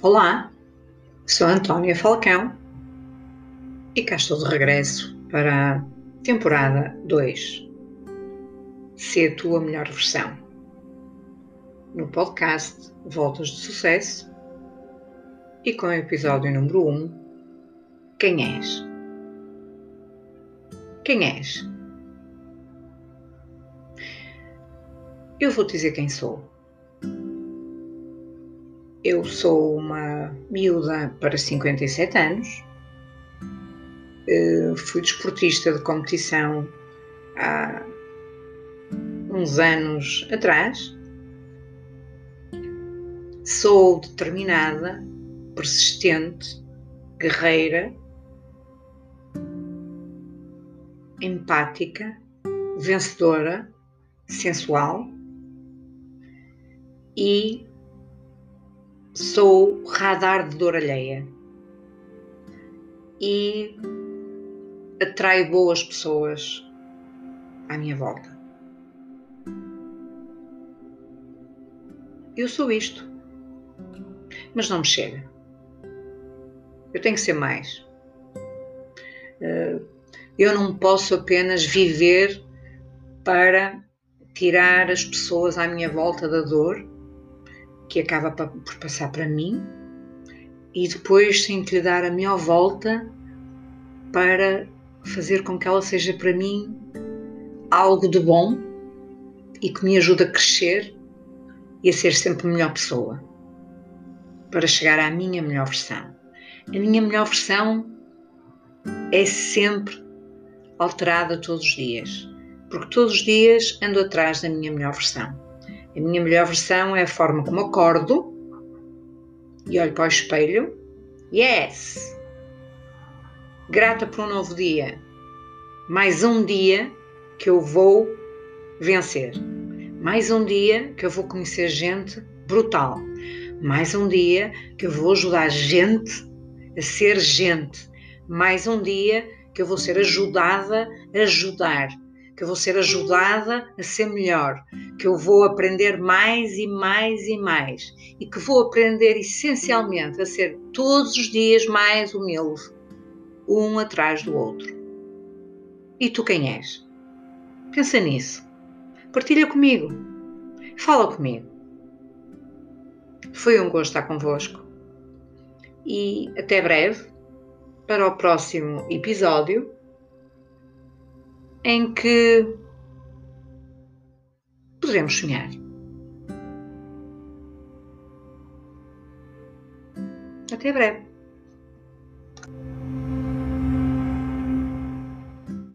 Olá, sou Antónia Falcão e cá estou de regresso para a temporada 2. Ser tua melhor versão. No podcast Voltas de Sucesso e com o episódio número 1: um, Quem és? Quem és? Eu vou te dizer quem sou. Eu sou uma miúda para 57 anos, eh, fui desportista de competição há uns anos atrás, sou determinada, persistente, guerreira, empática, vencedora, sensual e sou radar de dor alheia e atraio boas pessoas à minha volta. Eu sou isto, mas não me chega. Eu tenho que ser mais. Eh, eu não posso apenas viver para tirar as pessoas à minha volta da dor que acaba por passar para mim e depois tenho que lhe dar a melhor volta para fazer com que ela seja para mim algo de bom e que me ajude a crescer e a ser sempre melhor pessoa para chegar à minha melhor versão. A minha melhor versão é sempre alterada todos os dias, porque todos os dias ando atrás da minha melhor versão. A minha melhor versão é a forma como acordo e olho para o espelho. Yes! Grata por um novo dia. Mais um dia que eu vou vencer. Mais um dia que eu vou conhecer gente brutal. Mais um dia que eu vou ajudar gente a ser gente. Mais um dia que eu vou ser ajudada a ajudar que eu vou ser ajudada a ser melhor, que eu vou aprender mais e mais e mais e que vou aprender essencialmente a ser todos os dias mais humilde, um atrás do outro. E tu quem és? Pensa nisso. Partilha comigo. Fala comigo. Foi um gosto estar convosco. E até breve para o próximo episódio em que poderemos sonhar. Até breve.